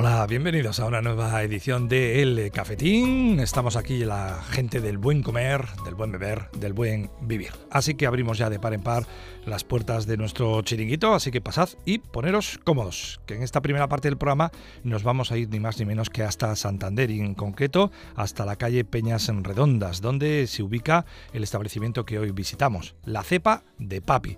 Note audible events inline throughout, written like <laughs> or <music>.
Hola, bienvenidos a una nueva edición de El Cafetín. Estamos aquí la gente del buen comer, del buen beber, del buen vivir. Así que abrimos ya de par en par las puertas de nuestro chiringuito, así que pasad y poneros cómodos, que en esta primera parte del programa nos vamos a ir ni más ni menos que hasta Santander y en concreto hasta la calle Peñas en Redondas, donde se ubica el establecimiento que hoy visitamos, la cepa de Papi.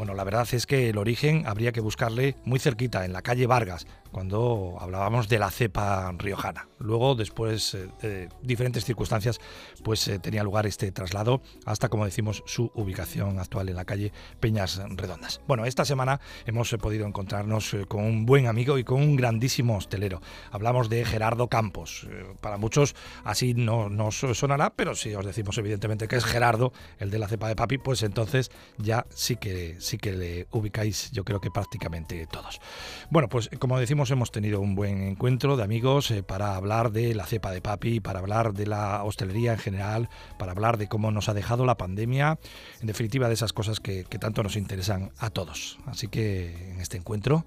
Bueno, la verdad es que el origen habría que buscarle muy cerquita, en la calle Vargas, cuando hablábamos de la cepa riojana. Luego, después eh, de diferentes circunstancias, pues eh, tenía lugar este traslado hasta, como decimos, su ubicación actual en la calle Peñas Redondas. Bueno, esta semana hemos eh, podido encontrarnos con un buen amigo y con un grandísimo hostelero. Hablamos de Gerardo Campos. para muchos así no nos sonará, pero si os decimos evidentemente que es Gerardo, el de la cepa de papi, pues entonces ya sí que, sí que le ubicáis, yo creo que prácticamente todos. Bueno, pues como decimos, hemos tenido un buen encuentro de amigos eh, para hablar de la cepa de papi, para hablar de la hostelería en general, para hablar de cómo nos ha dejado la pandemia, en definitiva de esas cosas que, tanto nos interesan a todos. Así que en este encuentro,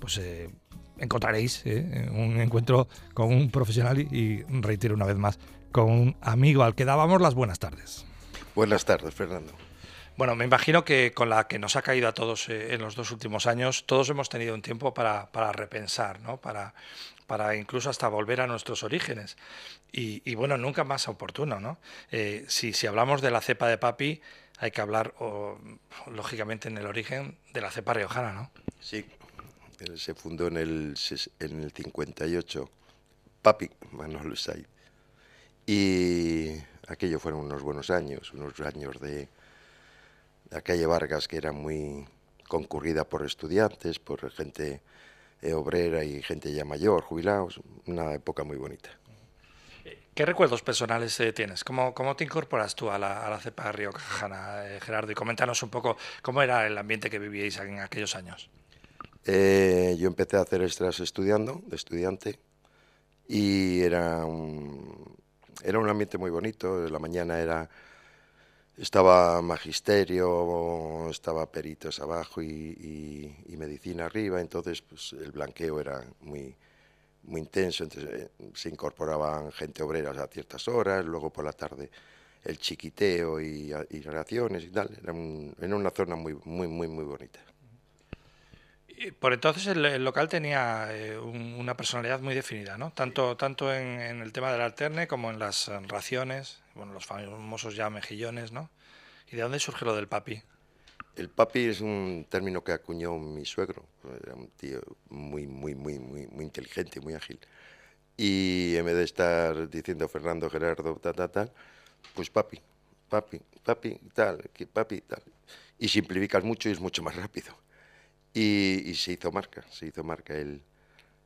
pues eh, encontraréis eh, un encuentro con un profesional y, reitero una vez más, con un amigo al que dábamos las buenas tardes. Buenas tardes, Fernando. Bueno, me imagino que con la que nos ha caído a todos eh, en los dos últimos años, todos hemos tenido un tiempo para, repensar, ¿no? Para, para incluso hasta volver a nuestros orígenes. Y, bueno, nunca más oportuno, ¿no? Eh, si, si hablamos de la cepa de papi, hay que hablar, lógicamente, en el origen de la cepa riojana, ¿no? Sí, se fundó en el, en el 58, Papi Manuel Said. Y aquello fueron unos buenos años, unos años de, la calle Vargas, que era muy concurrida por estudiantes, por gente eh, obrera y gente ya mayor, jubilados, una época muy bonita. ¿Qué recuerdos personales eh, tienes? ¿Cómo, ¿Cómo, te incorporas tú a la, a la cepa Río Cajana, eh, Gerardo? Y coméntanos un poco cómo era el ambiente que vivíais en aquellos años. yo empecé a hacer extras estudiando, de estudiante, y era un, era un ambiente muy bonito. La mañana era estaba magisterio, estaba peritos abajo y, medicina arriba, entonces pues, el blanqueo era muy, muy intenso, entonces eh, se incorporaban gente obrera a ciertas horas, luego por la tarde el chiquiteo y, y relaciones y tal, era, una zona muy, muy, muy, muy bonita. Por entonces el, local tenía eh, una personalidad muy definida, ¿no? Tanto, tanto en, el tema del alterne como en las raciones, bueno, los famosos ya mejillones, ¿no? ¿Y de dónde surge lo del papi? El papi es un término que acuñó mi suegro, era un tío muy, muy, muy, muy, muy inteligente, muy ágil. Y en vez de estar diciendo Fernando, Gerardo, tal, tal, tal, pues papi, papi, papi, tal, papi, tal. Y simplificas mucho y es mucho más rápido. Y, se hizo marca, se hizo marca. Él,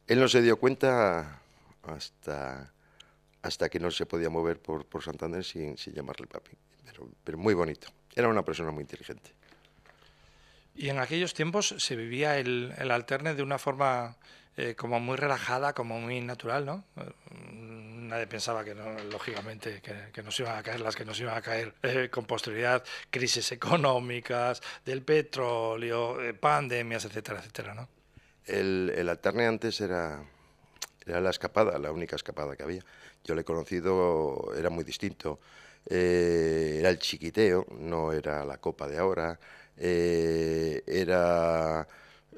él no se dio cuenta hasta, hasta que no se podía mover por, por Santander sin, llamarle papi, pero, pero muy bonito. Era una persona muy inteligente. Y en aquellos tiempos se vivía el, el alterne de una forma eh, como muy relajada, como muy natural, ¿no? nadie pensaba que, no, lógicamente, que, nos iban a caer las que nos iban a caer eh, con posterioridad, crisis económicas, del petróleo, eh, pandemias, etcétera, etcétera, ¿no? El, el alterne antes era, era la escapada, la única escapada que había. Yo le he conocido, era muy distinto. Eh, era el chiquiteo, no era la copa de ahora. Era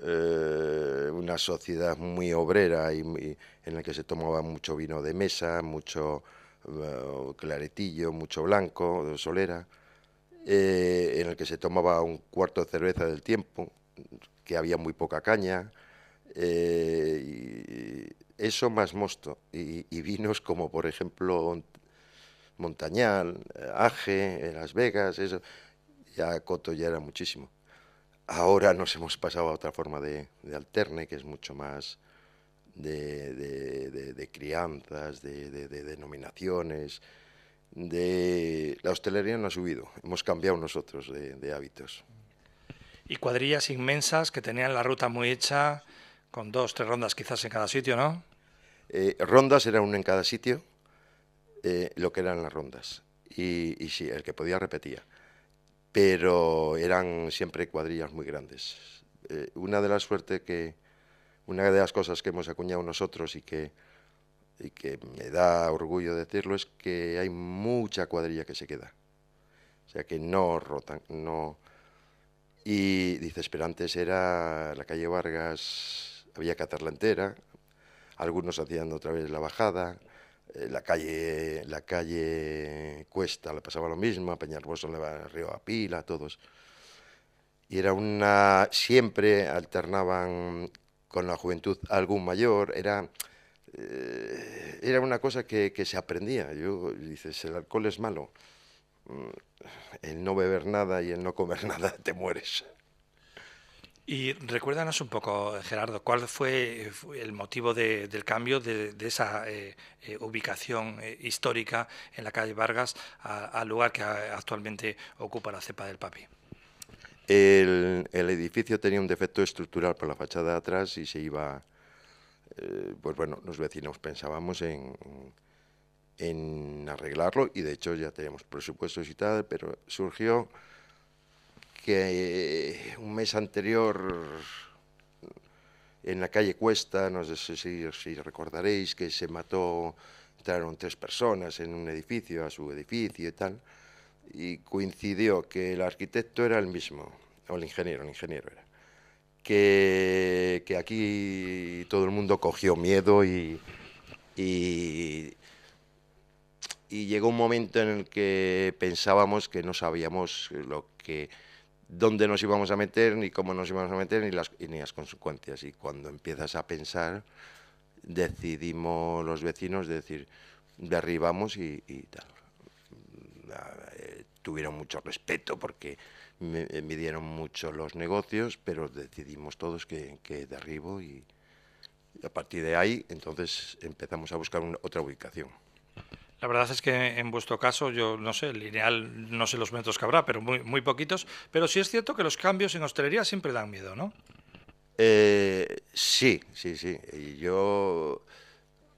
eh, una sociedad muy obrera y, en la que se tomaba mucho vino de mesa, mucho eh, claretillo, mucho blanco, solera, eh, en el que se tomaba un cuarto de cerveza del tiempo, que había muy poca caña, y eso más mosto, y, y, vinos como por ejemplo Montañal, Aje, Las Vegas, eso, ya Coto ya era muchísimo. Ahora nos hemos pasado a otra forma de, alterne, que es mucho más de, crianzas, de, denominaciones. De... La hostelería no ha subido, hemos cambiado nosotros de, hábitos. Y cuadrillas inmensas que tenían la ruta muy hecha, con dos, tres rondas quizás en cada sitio, ¿no? Eh, rondas era una en cada sitio, eh, lo que eran las rondas. Y, y sí, el que podía repetía pero eran siempre cuadrillas muy grandes. Eh, una de las suertes que, una de las cosas que hemos acuñado nosotros y que, y que me da orgullo decirlo es que hay mucha cuadrilla que se queda. O sea, que no rotan, no... Y dices, pero antes era la calle Vargas, había que entera, algunos hacían otra vez la bajada, eh, la calle la calle Cuesta le pasaba lo mismo, a Peñarboso le va Río a Pila, todos. Y era una siempre alternaban con la juventud algún mayor, era eh, era una cosa que, que, se aprendía. Yo dices, el alcohol es malo. Mm, el no beber nada y el no comer <laughs> nada te mueres. Y recuérdanos un poco, Gerardo, ¿cuál fue el motivo del cambio de, esa eh, eh, ubicación eh, histórica en la calle Vargas al lugar que actualmente ocupa la cepa del Papi? El, edificio tenía un defecto estructural por la fachada de atrás y se iba, pues bueno, los vecinos pensábamos en, en arreglarlo y de hecho ya teníamos presupuestos y tal, pero surgió que eh, un mes anterior en la calle Cuesta, no sé si, recordaréis, que se mató, entraron tres personas en un edificio, a su edificio y tal, y coincidió que el arquitecto era el mismo, o el ingeniero, el ingeniero era, que, que aquí todo el mundo cogió miedo y, y llegó un momento en el que pensábamos que no sabíamos lo que dónde nos íbamos a meter, ni cómo nos íbamos a meter, ni las, ni las consecuencias. Y cuando empiezas a pensar, decidimos los vecinos decir, derribamos y, tal. Eh, tuvieron mucho respeto porque me, dieron mucho los negocios, pero decidimos todos que, que derribo y, a partir de ahí entonces empezamos a buscar otra ubicación. La verdad es que en vuestro caso, yo no sé, lineal, no sé los metros que habrá, pero muy, muy poquitos. Pero sí es cierto que los cambios en hostelería siempre dan miedo, ¿no? Eh, sí, sí, sí. Yo,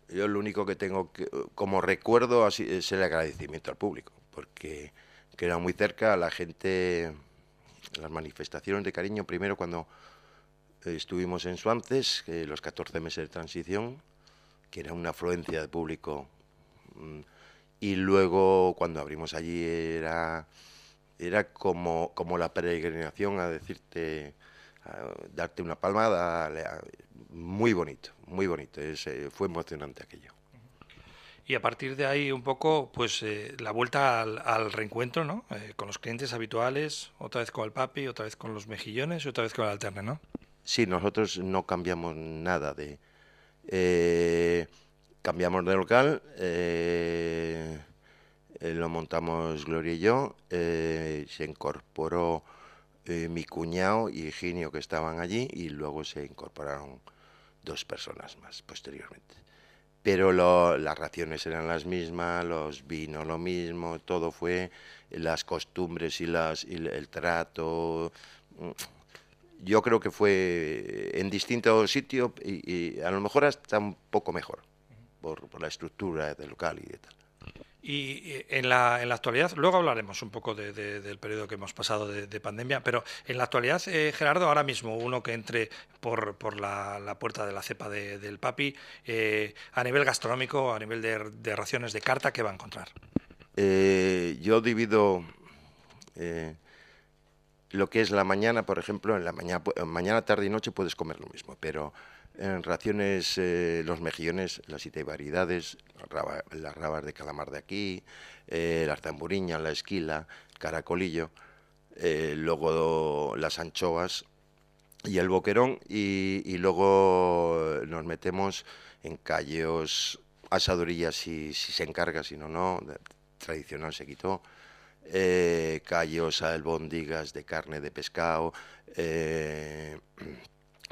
yo lo único que tengo como recuerdo así, es el agradecimiento al público, porque queda muy cerca la gente, las manifestaciones de cariño, primero cuando estuvimos en Suances, los 14 meses de transición, que era una afluencia de público y luego cuando abrimos allí era, era como, como la peregrinación a decirte, darte una palmada, muy bonito, muy bonito, eh, fue emocionante aquello. Y a partir de ahí un poco, pues eh, la vuelta al, reencuentro, ¿no? Eh, con los clientes habituales, otra vez con el papi, otra vez con los mejillones y otra vez con el alterne, ¿no? Sí, nosotros no cambiamos nada de cambiamos de local, eh, eh, lo montamos Gloria y yo, eh, se incorporó mi cuñado y Higinio que estaban allí y luego se incorporaron dos personas más posteriormente. Pero las raciones eran las mismas, los vinos lo mismo, todo fue las costumbres y, las, el trato. Yo creo que fue en distintos sitios y a lo mejor hasta un poco mejor por, la estructura del local y de tal. Y en la, en la actualidad, luego hablaremos un poco del periodo que hemos pasado de, pandemia, pero en la actualidad, eh, Gerardo, ahora mismo uno que entre por, por la, puerta de la cepa del papi, eh, a nivel gastronómico, a nivel de, raciones de carta, ¿qué va a encontrar? Eh, yo divido lo que es la mañana, por ejemplo, en la mañana, mañana, tarde y noche puedes comer lo mismo, pero en raciones, eh, los mejillones, las siete variedades, las rabas de calamar de aquí, eh, la tamburiña, la esquila, caracolillo, eh, luego las anchoas y el boquerón y, luego nos metemos en callos, asadurillas si, se encarga, si no, no, tradicional se quitó, callos, albóndigas de carne de pescado,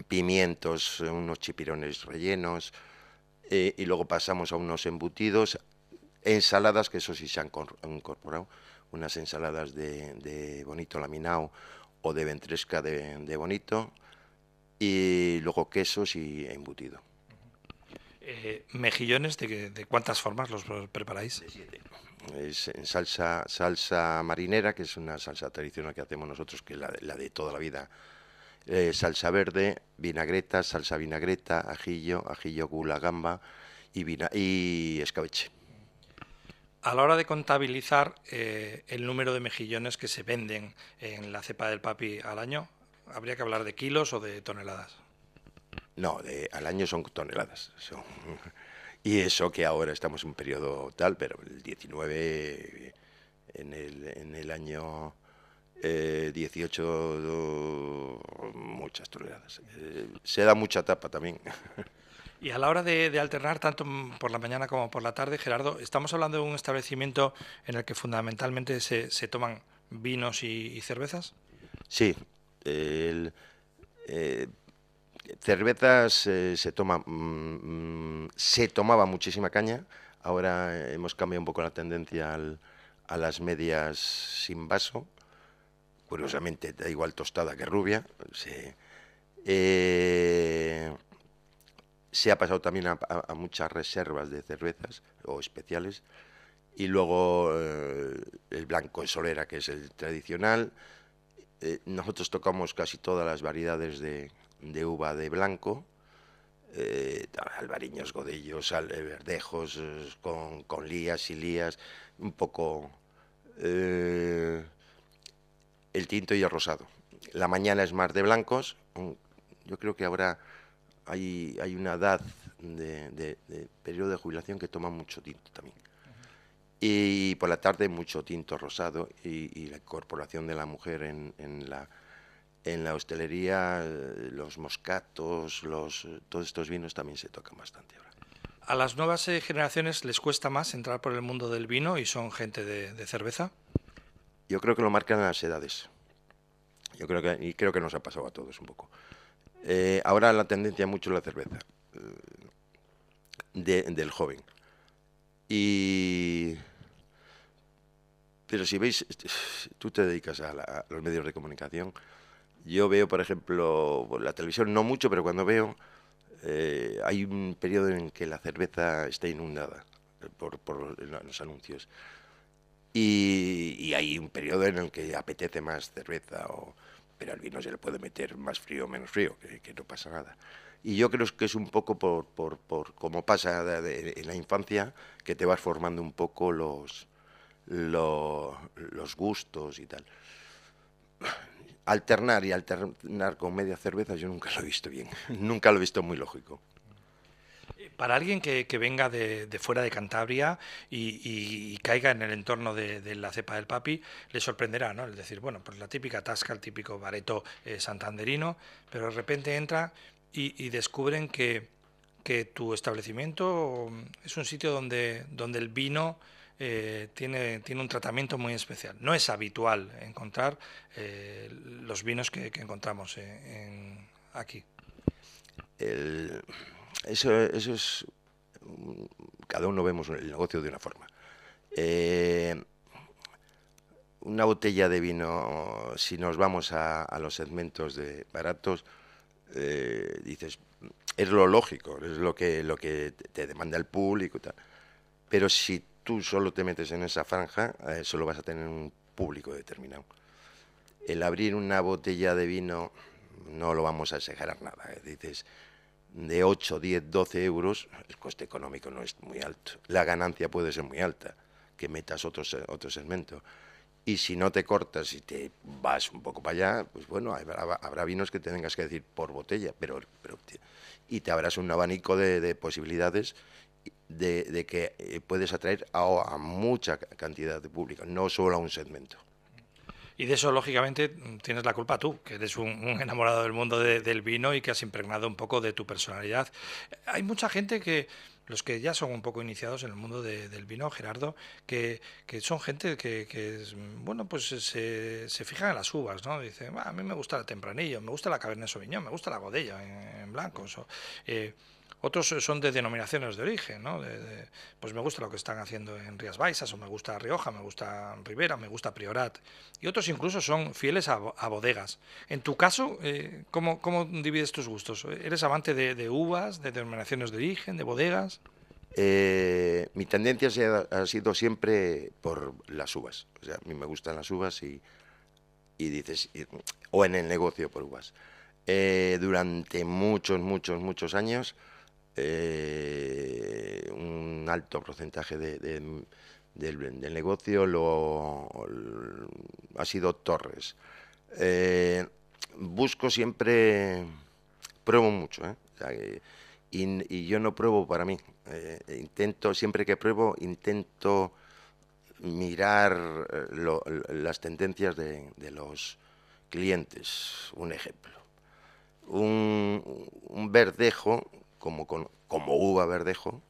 pimientos, unos chipirones rellenos, eh, y luego pasamos a unos embutidos, ensaladas, que eso sí se han incorporado, unas ensaladas de, bonito laminado o de ventresca de, bonito, y luego quesos y embutido. Eh, ¿Mejillones de, de, cuántas formas los preparáis? De siete. Es en salsa, salsa marinera, que es una salsa tradicional que hacemos nosotros, que es la, la de toda la vida eh, salsa verde, vinagreta, salsa vinagreta, ajillo, ajillo gula gamba y, y escabeche. A la hora de contabilizar eh, el número de mejillones que se venden en la cepa del papi al año, ¿habría que hablar de kilos o de toneladas? No, de, al año son toneladas. <laughs> y eso que ahora estamos en un periodo tal, pero el 19, en el, en el año 18, eh, muchas toneladas. Eh, se da mucha tapa también. <laughs> Y a la hora de, alternar tanto por la mañana como por la tarde, Gerardo, estamos hablando de un establecimiento en el que fundamentalmente se, toman vinos y, cervezas. Sí, eh, cervezas se toma, mm, mm, se tomaba muchísima caña. Ahora hemos cambiado un poco la tendencia a las medias sin vaso. Curiosamente da igual tostada que rubia. Se, eh, se ha pasado también a, muchas reservas de cervezas o especiales. Y luego eh, el blanco de solera, que es el tradicional. Eh, nosotros tocamos casi todas las variedades de, uva de blanco. Albariños, godellos, verdejos, con, con, lías y lías, un poco el tinto y el rosado. La mañana es más de blancos, yo creo que ahora hay, una edad de, periodo de jubilación que toma mucho tinto también. Y por la tarde mucho tinto rosado y, la incorporación de la mujer en, la, en la hostelería, eh, los moscatos, los, todos estos vinos también se tocan bastante ahora. ¿A las nuevas eh, generaciones les cuesta más entrar por el mundo del vino y son gente de, de cerveza? Yo creo que lo marcan las edades. Yo creo que, y creo que nos ha pasado a todos un poco. Eh, ahora la tendencia es mucho la cerveza del joven. Y pero si veis, tú te dedicas a, los medios de comunicación. Yo veo, por ejemplo, la televisión no mucho, pero cuando veo, eh, hay un periodo en que la cerveza está inundada por, los anuncios. Y, hay un periodo en el que apetece más cerveza o, pero al vino se le puede meter más frío o menos frío, que, no pasa nada. Y yo creo que es un poco por, por, por como pasa en la infancia, que te vas formando un poco los, los gustos y tal. Alternar y alternar con media cerveza yo nunca lo he visto bien, <laughs> nunca lo he visto muy lógico. Para alguien que, venga de, fuera de Cantabria y, caiga en el entorno de, la cepa del papi, le sorprenderá, ¿no? Es decir, bueno, pues la típica tasca, el típico bareto eh, santanderino, pero de repente entra y, descubren que, tu establecimiento es un sitio donde, el vino eh, tiene, un tratamiento muy especial. No es habitual encontrar eh, los vinos que, encontramos en, aquí. El eso, eso es. Cada uno vemos el negocio de una forma. Eh, una botella de vino, si nos vamos a, los segmentos de baratos, eh, dices, es lo lógico, es lo que, lo que te demanda el público. Pero si tú solo te metes en esa franja, eh, solo vas a tener un público determinado. El abrir una botella de vino no lo vamos a exagerar nada. Dices, de 8, 10, 12 euros, el coste económico no es muy alto. La ganancia puede ser muy alta, que metas otro, segmento. Y si no te cortas y te vas un poco para allá, pues bueno, habrá, vinos que tengas que decir por botella, pero, pero y te habrás un abanico de, posibilidades de, que eh, puedes atraer a, a mucha cantidad de público, no solo a un segmento. Y de eso, lógicamente, tienes la culpa tú, que eres un, enamorado del mundo del vino y que has impregnado un poco de tu personalidad. Hay mucha gente que, los que ya son un poco iniciados en el mundo del vino, Gerardo, que, son gente que, bueno, pues se, se fijan en las uvas, ¿no? Dice, a mí me gusta el tempranillo, me gusta la Cabernet Sauvignon, me gusta la Godella en, blanco. Eh, otros son de denominaciones de origen, ¿no? pues me gusta lo que están haciendo en Rías Baixas, o me gusta Rioja, me gusta Rivera, me gusta Priorat. Y otros incluso son fieles a, bodegas. En tu caso, eh, ¿cómo, divides tus gustos? ¿Eres amante de, uvas, de denominaciones de origen, de bodegas? Eh, mi tendencia ha sido siempre por las uvas. O sea, a mí me gustan las uvas y, y dices, o en el negocio por uvas. eh, durante muchos, muchos, muchos años eh, un alto porcentaje del, negocio lo, ha sido Torres. Eh, busco siempre, pruebo mucho, ¿eh? y, yo no pruebo para mí. intento, siempre que pruebo, intento mirar las tendencias de, los clientes. Un ejemplo. un verdejo como, como uva verdejo,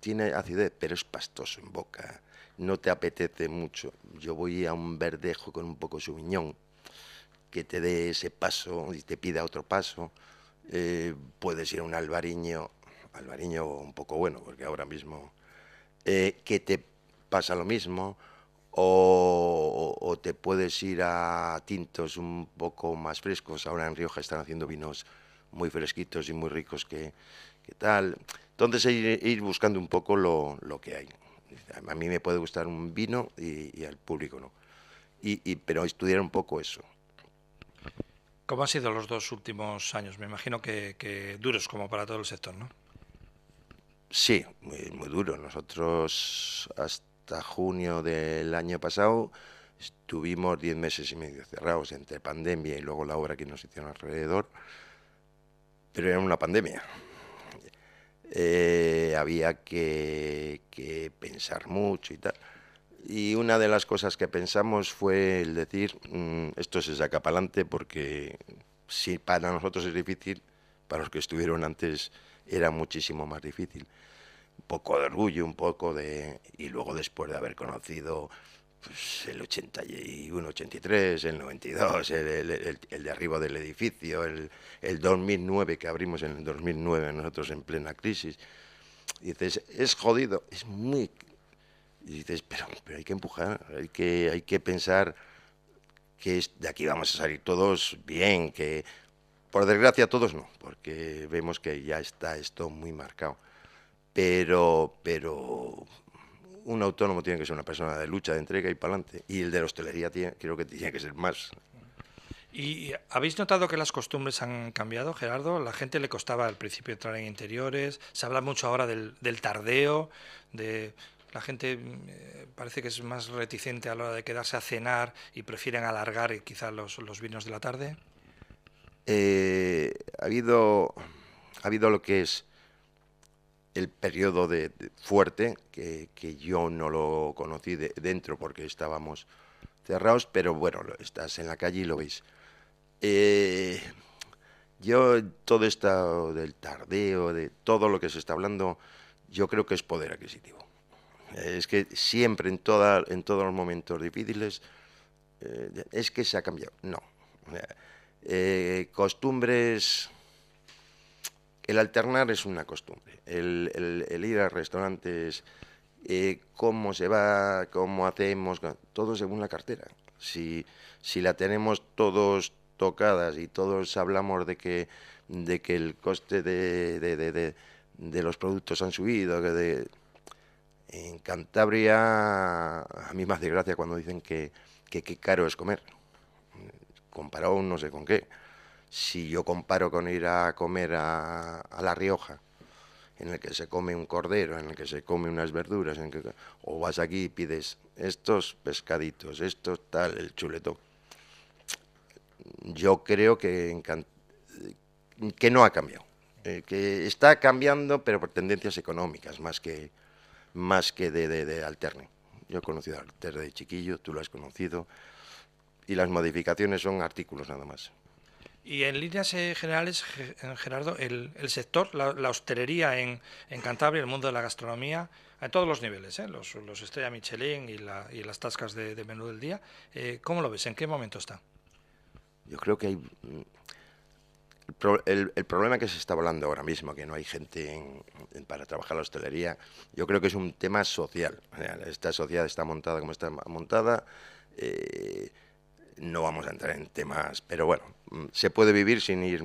tiene acidez, pero es pastoso en boca. No te apetece mucho. Yo voy a un verdejo con un poco de subiñón, que te dé ese paso y te pida otro paso. Eh, puedes ir a un albariño, albariño un poco bueno, porque ahora mismo, eh, que te pasa lo mismo. O, o, te puedes ir a tintos un poco más frescos. Ahora en Rioja están haciendo vinos muy fresquitos y muy ricos que, tal. Entonces ir, buscando un poco lo, que hay. A mí me puede gustar un vino y, al público no. Y, pero estudiar un poco eso. ¿Cómo han sido los dos últimos años? Me imagino que, duros como para todo el sector, ¿no? Sí, muy, muy duro. Nosotros hasta junio del año pasado estuvimos diez meses y medio cerrados entre pandemia y luego la obra que nos hicieron alrededor pero era una pandemia. Eh, había que, pensar mucho y tal. Y una de las cosas que pensamos fue el decir, mm, esto se saca para adelante porque si para nosotros es difícil, para los que estuvieron antes era muchísimo más difícil. Un poco de orgullo, un poco de... Y luego después de haber conocido pues, el 81, 83, el 92, el, el, el, de arriba del edificio, el, el 2009 que abrimos en el 2009 nosotros en plena crisis. Dices, es jodido, es muy... Y dices, pero, pero hay que empujar, hay que, hay que pensar que de aquí vamos a salir todos bien, que por desgracia todos no, porque vemos que ya está esto muy marcado. Pero, pero un autónomo tiene que ser una persona de lucha, de entrega y para adelante. Y el de la hostelería tiene, creo que tiene que ser más. ¿Y habéis notado que las costumbres han cambiado, Gerardo? La gente le costaba al principio entrar en interiores, se habla mucho ahora del, tardeo, de la gente eh, parece que es más reticente a la hora de quedarse a cenar y prefieren alargar quizás los, los vinos de la tarde. Eh, ha habido ha habido lo que es el periodo de, fuerte, que, yo no lo conocí de, dentro porque estábamos cerrados, pero bueno, estás en la calle y lo veis. Eh, yo, todo esto del tardeo, de todo lo que se está hablando, yo creo que es poder adquisitivo. Es que siempre, en, toda, en todos los momentos difíciles, eh, es que se ha cambiado. No. Eh, costumbres el alternar es una costumbre. El, ir a restaurantes, eh, cómo se va, cómo hacemos, todo según la cartera. Si, si la tenemos todos tocadas y todos hablamos de que, de que el coste de, de, los productos han subido, que en Cantabria a mí me hace gracia cuando dicen que, que qué caro es comer, comparado no sé con qué si yo comparo con ir a comer a, La Rioja, en el que se come un cordero, en el que se come unas verduras, en que, o vas aquí y pides estos pescaditos, estos tal, el chuleto. Yo creo que, que no ha cambiado, eh, que está cambiando, pero por tendencias económicas, más que, más que de, de, alterne. Yo he conocido Alterne de chiquillo, tú lo has conocido, y las modificaciones son artículos nada más. Y en líneas generales, Gerardo, el, sector, la, hostelería en, Cantabria, el mundo de la gastronomía, a todos los niveles, ¿eh? los, los estrella Michelin y, las tascas de, menú del día, eh, ¿cómo lo ves? ¿En qué momento está? Yo creo que hay... Mm, el, problema que se está hablando ahora mismo, que no hay gente para trabajar la hostelería, yo creo que es un tema social. Esta sociedad está montada como está montada. Eh, no vamos a entrar en temas, pero bueno, se puede vivir sin ir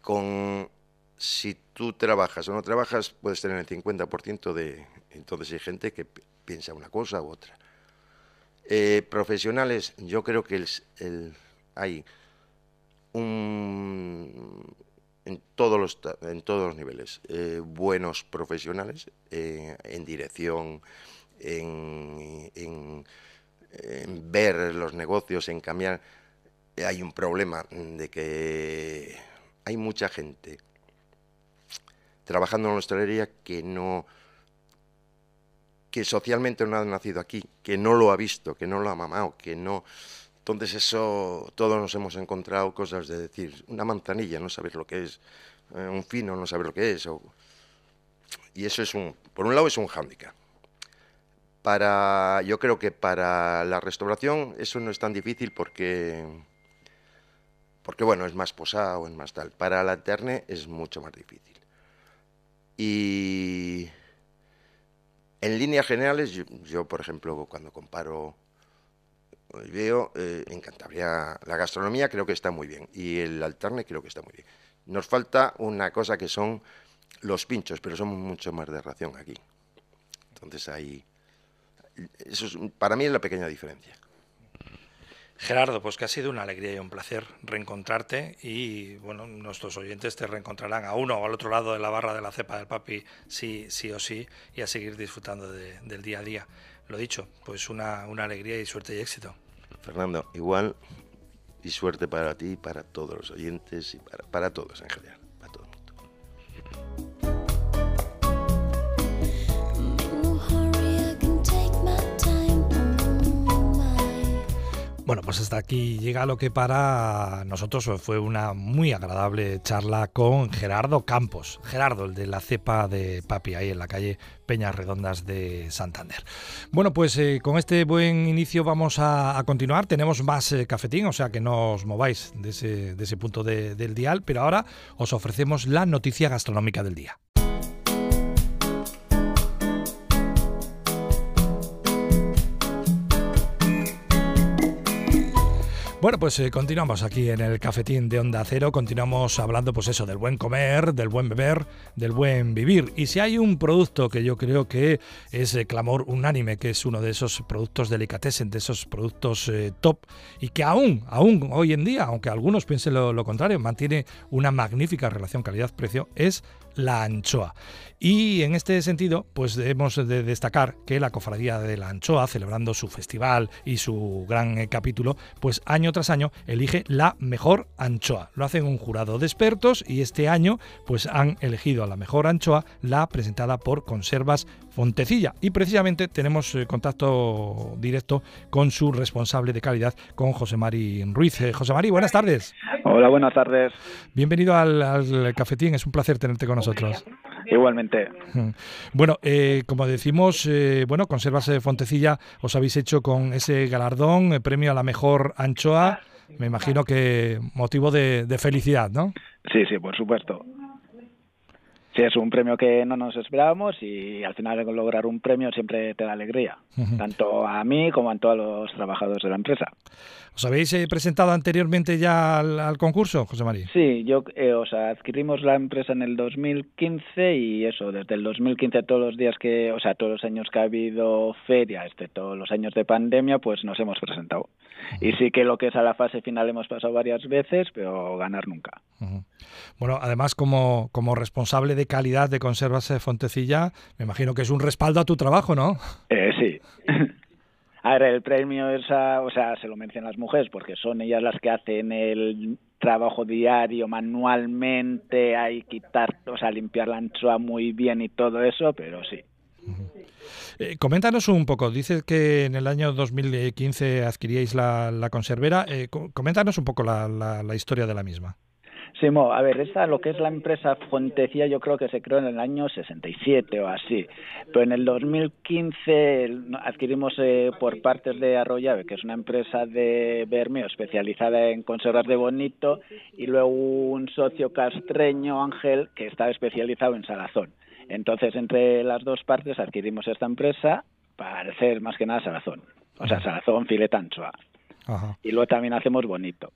con si tú trabajas o no trabajas, puedes tener el 50% de... Entonces hay gente que piensa una cosa u otra. Eh, profesionales, yo creo que el, hay un, en, todos los, en todos los niveles eh, buenos profesionales eh, en dirección, en, en, ver los negocios, en cambiar. Hay un problema de que hay mucha gente trabajando en la hostelería que no que socialmente no ha nacido aquí, que no lo ha visto, que no lo ha mamado, que no... Entonces eso, todos nos hemos encontrado cosas de decir, una manzanilla, no saber lo que es, eh, un fino, no saber lo que es. Y eso es un, por un lado es un hándicap. Para, yo creo que para la restauración eso no es tan difícil porque, porque bueno, es más posado, es más tal. Para la alterne es mucho más difícil. Y en líneas generales, yo, por ejemplo, cuando comparo, veo eh, en la gastronomía creo que está muy bien y el alterne creo que está muy bien. Nos falta una cosa que son los pinchos, pero somos mucho más de ración aquí. Entonces ahí, eso para mí es la pequeña diferencia. Gerardo, pues que ha sido una alegría y un placer reencontrarte y bueno, nuestros oyentes te reencontrarán a uno o al otro lado de la barra de la cepa del papi, sí, sí o sí, y a seguir disfrutando del día a día. Lo dicho, pues una, una alegría y suerte y éxito. Fernando, igual y suerte para ti, para todos los oyentes y para, para todos en general. Bueno, pues hasta aquí llega lo que para nosotros fue una muy agradable charla con Gerardo Campos. Gerardo, el de la cepa de Papi, ahí en la calle Peñas Redondas de Santander. Bueno, pues eh, con este buen inicio vamos a, continuar. Tenemos más eh, cafetín, o sea que no os mováis de ese, punto del dial, pero ahora os ofrecemos la noticia gastronómica del día. Bueno, pues eh, continuamos aquí en el cafetín de Onda Cero, continuamos hablando pues eso, del buen comer, del buen beber, del buen vivir. Y si hay un producto que yo creo que es eh, clamor unánime, que es uno de esos productos delicatessen, de esos productos eh, top, y que aún, aún hoy en día, aunque algunos piensen lo contrario, mantiene una magnífica relación calidad-precio, es la anchoa. Y en este sentido, pues debemos de destacar que la Cofradía de la Anchoa, celebrando su festival y su gran eh, capítulo, pues año tras año elige la mejor anchoa. Lo hacen un jurado de expertos y este año pues han elegido a la mejor anchoa, la presentada por Conservas Fontecilla. Y precisamente tenemos eh, contacto directo con su responsable de calidad, con José Mari Ruiz. Eh, José Mari, buenas tardes. Hola, buenas tardes. Bienvenido al, cafetín, es un placer tenerte con nosotros. Igualmente. <laughs> Bueno, eh, como decimos, bueno, Conservas Fontecilla os habéis hecho con ese galardón, el premio a la mejor anchoa. Me imagino que motivo de felicidad, ¿no? Sí, sí, por supuesto. Sí, es un premio que no nos esperábamos y al final lograr un premio siempre te da alegría, tanto a mí como a todos los trabajadores de la empresa. ¿Os habéis eh, presentado anteriormente ya al, concurso, José María? Sí, yo, eh, o sea, adquirimos la empresa en el 2015 y eso, desde el 2015 todos los días que, o sea, todos los años que ha habido feria, este, todos los años de pandemia, pues nos hemos presentado. Y sí que lo que es a la fase final hemos pasado varias veces, pero ganar nunca. Bueno, además como, como responsable de calidad de Conservas Fontecilla, me imagino que es un respaldo a tu trabajo, ¿no? Eh, sí. <laughs> A ver, el premio es, o sea, se lo mencionan las mujeres porque son ellas las que hacen el trabajo diario manualmente, hay quitar, o sea, limpiar la anchoa muy bien y todo eso, pero sí. Eh, coméntanos un poco, dices que en el año 2015 adquiríais la, la conservera, eh, coméntanos un poco la, la historia de la misma. Sí, a ver, esta lo que es la empresa Fontecía yo creo que se creó en el año 67 o así, pero en el 2015 adquirimos eh, por partes de Arroyave, que es una empresa de Bermeo especializada en conservas de bonito, y luego un socio castreño, Ángel, que está especializado en salazón. Entonces, entre las dos partes adquirimos esta empresa para hacer más que nada salazón, o sea, salazón, filetanchoa. Y luego también hacemos bonito.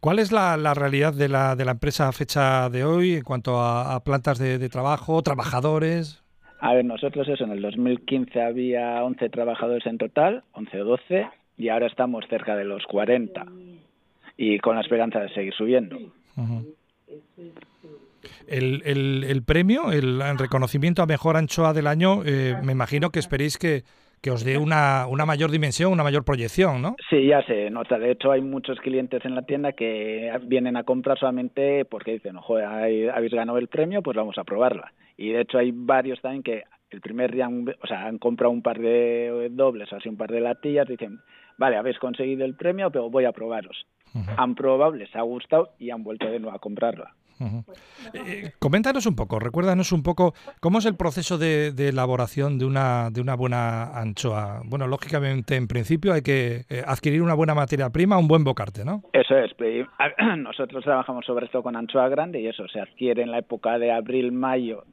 ¿Cuál es la, realidad de la, de la empresa a fecha de hoy en cuanto a, plantas de, trabajo, trabajadores? A ver, nosotros eso, en el 2015 había 11 trabajadores en total, 11 o 12, y ahora estamos cerca de los 40 y con la esperanza de seguir subiendo. el, el, el, premio, el, reconocimiento a mejor anchoa del año, eh, me imagino que esperéis que, que os dé una, una mayor dimensión, una mayor proyección, ¿no? Sí, ya se nota. De hecho, hay muchos clientes en la tienda que vienen a comprar solamente porque dicen, joder, habéis ganado el premio, pues vamos a probarla. Y de hecho hay varios también que el primer día, o sea, han comprado un par de dobles, así un par de latillas, dicen, vale, habéis conseguido el premio, pero voy a probaros. Han probado, les ha gustado y han vuelto de nuevo a comprarla. Eh, coméntanos un poco, recuérdanos un poco cómo es el proceso de, elaboración de una, de una buena anchoa. Bueno, lógicamente, en principio hay que eh, adquirir una buena materia prima, un buen bocarte, ¿no? Eso es. <clears throat> Nosotros trabajamos sobre esto con anchoa grande y eso se adquiere en la época de abril, mayo.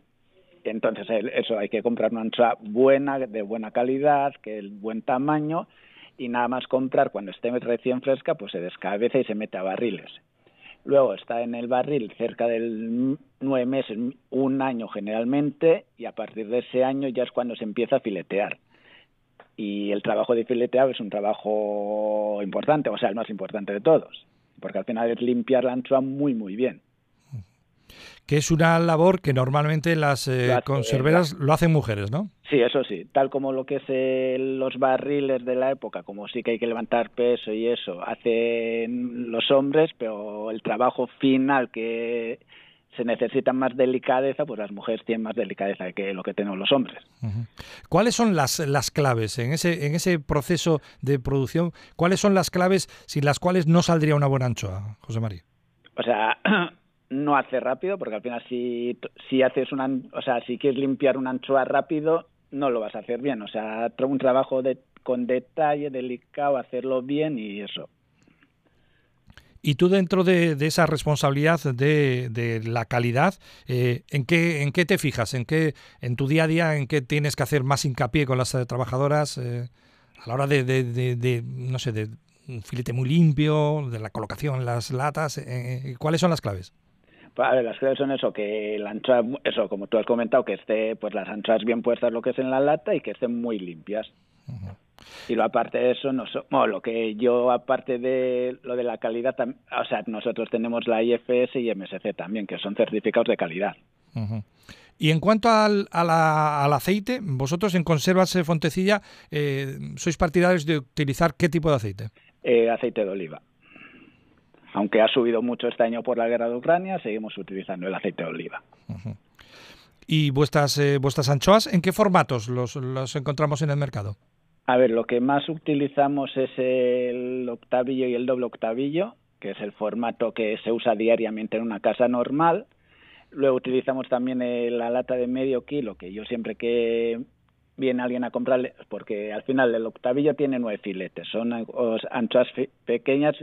Entonces, eso hay que comprar una anchoa buena, de buena calidad, que el buen tamaño y nada más comprar cuando esté recién fresca, pues se descabeza y se mete a barriles. Luego está en el barril cerca del nueve meses, un año generalmente, y a partir de ese año ya es cuando se empieza a filetear. Y el trabajo de fileteado es un trabajo importante, o sea, el más importante de todos, porque al final es limpiar la anchoa muy, muy bien que es una labor que normalmente las eh, conserveras lo hacen mujeres, ¿no? Sí, eso sí, tal como lo que es eh, los barriles de la época, como sí que hay que levantar peso y eso, hacen los hombres, pero el trabajo final que se necesita más delicadeza, pues las mujeres tienen más delicadeza que lo que tenemos los hombres. ¿Cuáles son las, las claves en ese, en ese proceso de producción? ¿Cuáles son las claves sin las cuales no saldría una buena anchoa, José María? O sea, <clears throat> no hace rápido, porque al final si, si haces una, o sea, si quieres limpiar una anchoa rápido, no lo vas a hacer bien. O sea, un trabajo de, con detalle, delicado, hacerlo bien y eso. Y tú dentro de, esa responsabilidad de, de la calidad, eh, ¿en, qué, ¿en qué te fijas? ¿En qué en tu día a día en qué tienes que hacer más hincapié con las eh, trabajadoras eh, a la hora de, de, no sé, de un filete muy limpio, de la colocación las latas? ¿Cuáles son las claves? A ver, las claves son eso, que la anchoa, eso, como tú has comentado, que esté, pues las anchoas bien puestas lo que es en la lata y que estén muy limpias. Y lo aparte de eso, no bueno, lo que yo aparte de lo de la calidad, o sea, nosotros tenemos la IFS y MSC también, que son certificados de calidad. Y en cuanto al, al aceite, vosotros en Conservas Fontecilla, eh, ¿sois partidarios de utilizar qué tipo de aceite? Eh, aceite de oliva aunque ha subido mucho este año por la guerra de Ucrania, seguimos utilizando el aceite de oliva. ¿Y vuestras, eh, vuestras anchoas, en qué formatos los, los, encontramos en el mercado? A ver, lo que más utilizamos es el octavillo y el doble octavillo, que es el formato que se usa diariamente en una casa normal. Luego utilizamos también la lata de medio kilo, que yo siempre que viene alguien a comprarle, porque al final el octavillo tiene nueve filetes, son anchoas pequeñas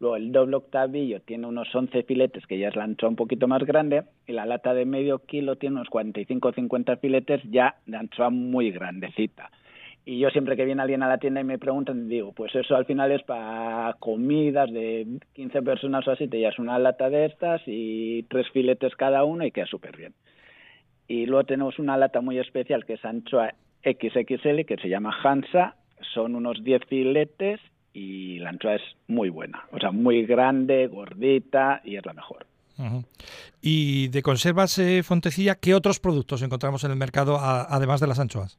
Luego el doble octavillo tiene unos 11 filetes, que ya es la anchoa un poquito más grande, y la lata de medio kilo tiene unos 45 o 50 filetes ya de anchoa muy grandecita. Y yo siempre que viene alguien a la tienda y me preguntan, digo, pues eso al final es para comidas de 15 personas o así, te llevas una lata de estas y tres filetes cada uno y queda súper bien. Y luego tenemos una lata muy especial que es anchoa XXL, que se llama Hansa, son unos 10 filetes y la anchoa es muy buena, o sea, muy grande, gordita y es la mejor. Y de conservas eh, Fontecilla, ¿qué otros productos encontramos en el mercado además de las anchoas?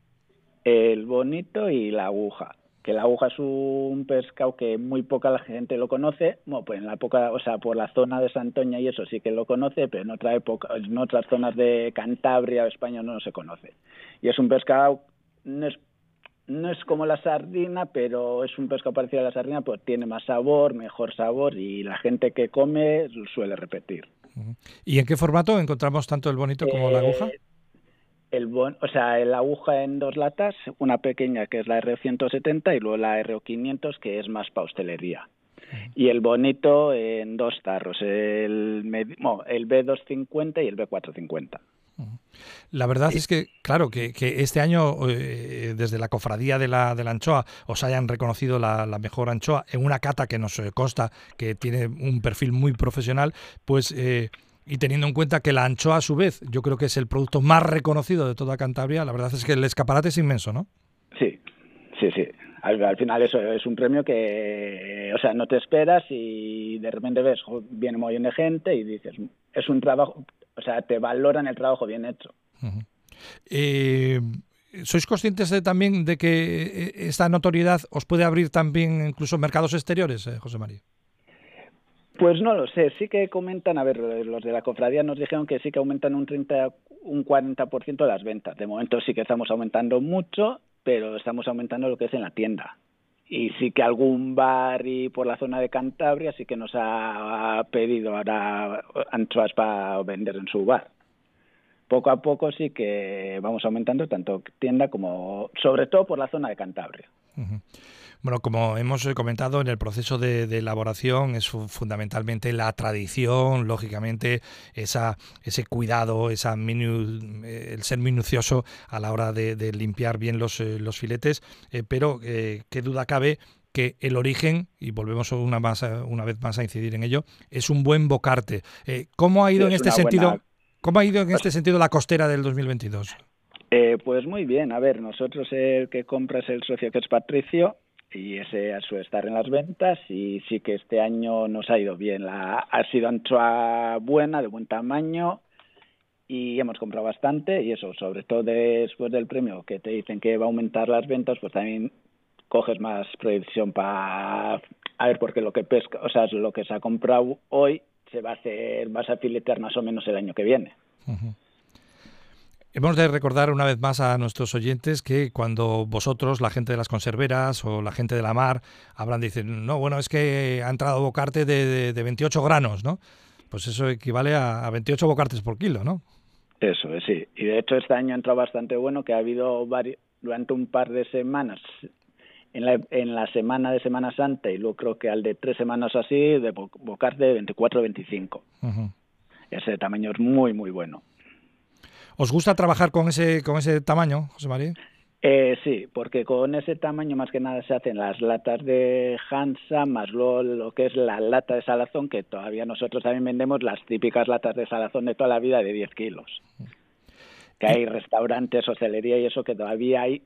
El bonito y la aguja. Que la aguja es un pescado que muy poca la gente lo conoce. Bueno, pues en la época, o sea, por la zona de Santoña y eso sí que lo conoce, pero en otra época, en otras zonas de Cantabria o España no se conoce. Y es un pescado, no es no es como la sardina, pero es un pescado parecido a la sardina, pues tiene más sabor, mejor sabor y la gente que come suele repetir. ¿Y en qué formato encontramos tanto el bonito como la aguja? Eh, el o sea, la aguja en dos latas, una pequeña que es la R170 y luego la R500 que es más para hostelería. Y el bonito en dos tarros, el, el B250 y el B450. La verdad es que, claro, que, este año, eh, desde la cofradía de la, de la anchoa, os hayan reconocido la, mejor anchoa en una cata que nos eh, consta que tiene un perfil muy profesional, pues... Eh, Y teniendo en cuenta que la anchoa, a su vez, yo creo que es el producto más reconocido de toda Cantabria, la verdad es que el escaparate es inmenso, ¿no? Sí, sí, sí. Al, final eso es un premio que, o sea, no te esperas y de repente ves, viene muy bien de gente y dices, es un trabajo, o sea, te valoran el trabajo bien hecho. Eh, ¿Sois conscientes de, también de que eh, esta notoriedad os puede abrir también incluso mercados exteriores, eh, José María? Pues no lo sé, sí que comentan, a ver, los de la cofradía nos dijeron que sí que aumentan un 30, un 40% de las ventas. De momento sí que estamos aumentando mucho, pero estamos aumentando lo que es en la tienda. Y sí que algún bar y por la zona de Cantabria sí que nos ha pedido ahora anchoas para vender en su bar poco a poco sí que vamos aumentando tanto tienda como, sobre todo por la zona de Cantabria. Bueno, como hemos comentado, en el proceso de, elaboración es fundamentalmente la tradición, lógicamente, esa, ese cuidado, esa eh, el ser minucioso a la hora de, limpiar bien los, eh, los filetes, eh, pero qué duda cabe que el origen, y volvemos una, más, una vez más a incidir en ello, es un buen bocarte. ¿Cómo ha ido en este sentido? ¿Cómo ha ido en este sentido la costera del 2022? Eh, pues muy bien. A ver, nosotros el que compra es el socio que es Patricio y ese suele estar en las ventas y sí que este año nos ha ido bien. La, ha sido anchoa buena, de buen tamaño y hemos comprado bastante y eso, sobre todo después del premio que te dicen que va a aumentar las ventas, pues también coges más predicción para a ver porque lo que pesca, o sea, lo que se ha comprado hoy se va a hacer, vas a filetear más o menos el año que viene. Hemos de recordar una vez más a nuestros oyentes que cuando vosotros, la gente de las conserveras o la gente de la mar, hablan, dicen, no, bueno, es que ha entrado bocarte de, de, 28 granos, ¿no? Pues eso equivale a, a 28 bocartes por kilo, ¿no? Eso es, sí. Y de hecho este año ha entrado bastante bueno, que ha habido varios, durante un par de semanas en la, en la semana de Semana Santa y luego creo que al de tres semanas así, de bocar de 24 25. Ese tamaño es muy, muy bueno. ¿Os gusta trabajar con ese, con ese tamaño, José María? Eh, sí, porque con ese tamaño más que nada se hacen las latas de Hansa, más luego lo que es la lata de salazón, que todavía nosotros también vendemos las típicas latas de salazón de toda la vida de 10 kilos. Que hay restaurantes, hostelería y eso que todavía hay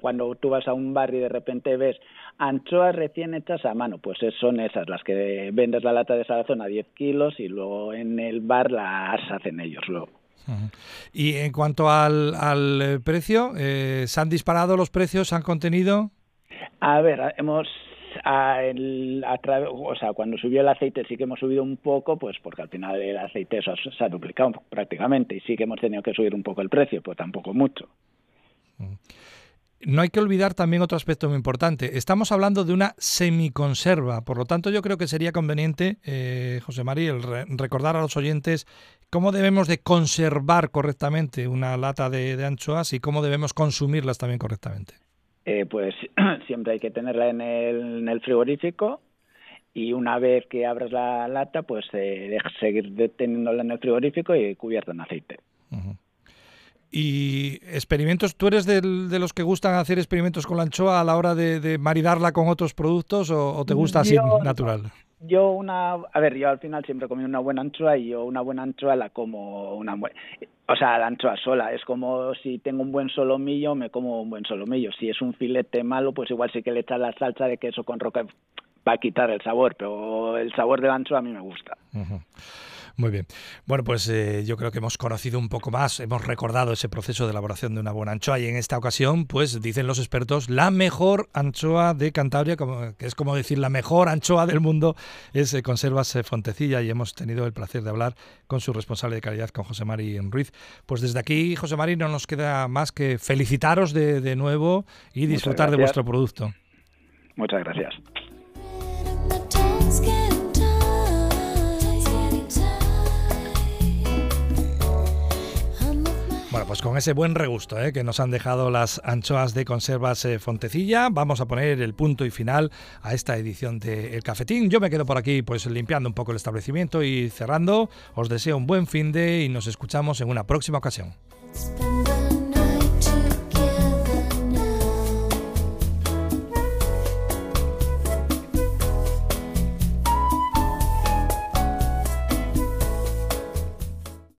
cuando tú vas a un bar y de repente ves anchoas recién hechas a mano, pues son esas las que vendes la lata de salazón a 10 kilos y luego en el bar las hacen ellos luego. Y en cuanto al, al eh, precio, eh, ¿se han disparado los precios? ¿Se han contenido? A ver, hemos a el, a o sea, cuando subió el aceite sí que hemos subido un poco, pues porque al final el aceite se ha duplicado prácticamente y sí que hemos tenido que subir un poco el precio, pues tampoco mucho no hay que olvidar también otro aspecto muy importante. Estamos hablando de una semiconserva, por lo tanto yo creo que sería conveniente, eh, José María, recordar a los oyentes cómo debemos de conservar correctamente una lata de, anchoas y cómo debemos consumirlas también correctamente. Eh, pues <clears throat> siempre hay que tenerla en el, frigorífico y una vez que abras la lata, pues eh, seguir teniéndola en el frigorífico y cubierta en aceite. Y experimentos, ¿tú eres de los que gustan hacer experimentos con la anchoa a la hora de, maridarla con otros productos o, te gusta así natural? Yo una, a ver, yo al final siempre comí una buena anchoa y yo una buena anchoa la como una buena, o sea, la anchoa sola, es como si tengo un buen solomillo, me como un buen solomillo. Si es un filete malo, pues igual sí que le echas la salsa de queso con roca para quitar el sabor, pero el sabor de la anchoa a mí me gusta. Muy bien. Bueno, pues eh, yo creo que hemos conocido un poco más, hemos recordado ese proceso de elaboración de una buena anchoa y en esta ocasión, pues dicen los expertos, la mejor anchoa de Cantabria, como, que es como decir la mejor anchoa del mundo, es eh, Conservas eh, Fontecilla y hemos tenido el placer de hablar con su responsable de calidad, con José Mari Ruiz. Pues desde aquí, José Mari, no nos queda más que felicitaros de, de nuevo y disfrutar de vuestro producto. Muchas gracias. Bueno, pues con ese buen regusto ¿eh? que nos han dejado las anchoas de conservas eh, Fontecilla, vamos a poner el punto y final a esta edición de El Cafetín. Yo me quedo por aquí pues limpiando un poco el establecimiento y cerrando. Os deseo un buen fin de y nos escuchamos en una próxima ocasión.